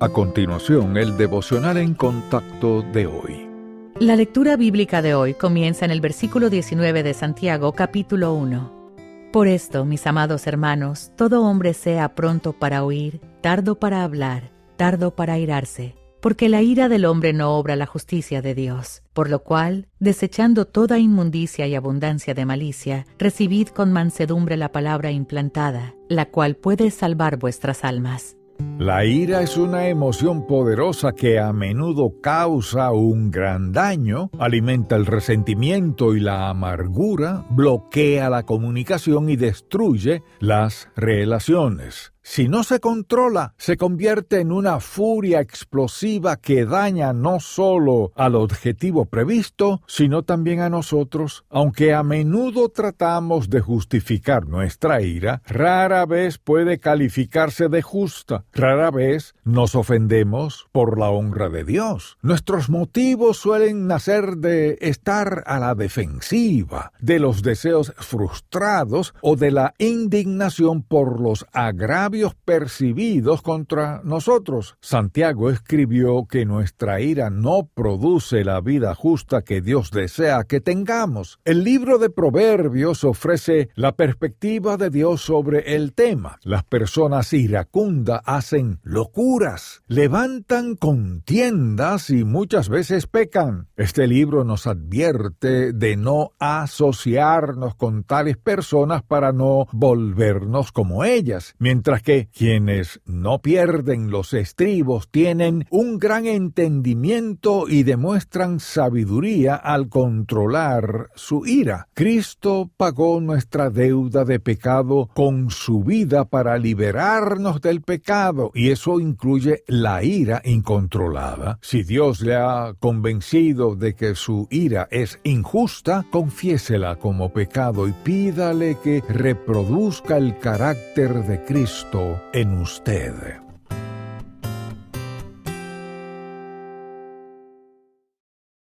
A continuación, el devocional en contacto de hoy. La lectura bíblica de hoy comienza en el versículo 19 de Santiago capítulo 1. Por esto, mis amados hermanos, todo hombre sea pronto para oír, tardo para hablar, tardo para irarse, porque la ira del hombre no obra la justicia de Dios. Por lo cual, desechando toda inmundicia y abundancia de malicia, recibid con mansedumbre la palabra implantada, la cual puede salvar vuestras almas. La ira es una emoción poderosa que a menudo causa un gran daño, alimenta el resentimiento y la amargura, bloquea la comunicación y destruye las relaciones. Si no se controla, se convierte en una furia explosiva que daña no solo al objetivo previsto, sino también a nosotros. Aunque a menudo tratamos de justificar nuestra ira, rara vez puede calificarse de justa. Rara vez nos ofendemos por la honra de Dios. Nuestros motivos suelen nacer de estar a la defensiva, de los deseos frustrados o de la indignación por los agravios percibidos contra nosotros. Santiago escribió que nuestra ira no produce la vida justa que Dios desea que tengamos. El libro de Proverbios ofrece la perspectiva de Dios sobre el tema. Las personas iracundas hacen locuras, levantan contiendas y muchas veces pecan. Este libro nos advierte de no asociarnos con tales personas para no volvernos como ellas, mientras que quienes no pierden los estribos tienen un gran entendimiento y demuestran sabiduría al controlar su ira. Cristo pagó nuestra deuda de pecado con su vida para liberarnos del y eso incluye la ira incontrolada. Si Dios le ha convencido de que su ira es injusta, confiésela como pecado y pídale que reproduzca el carácter de Cristo en usted.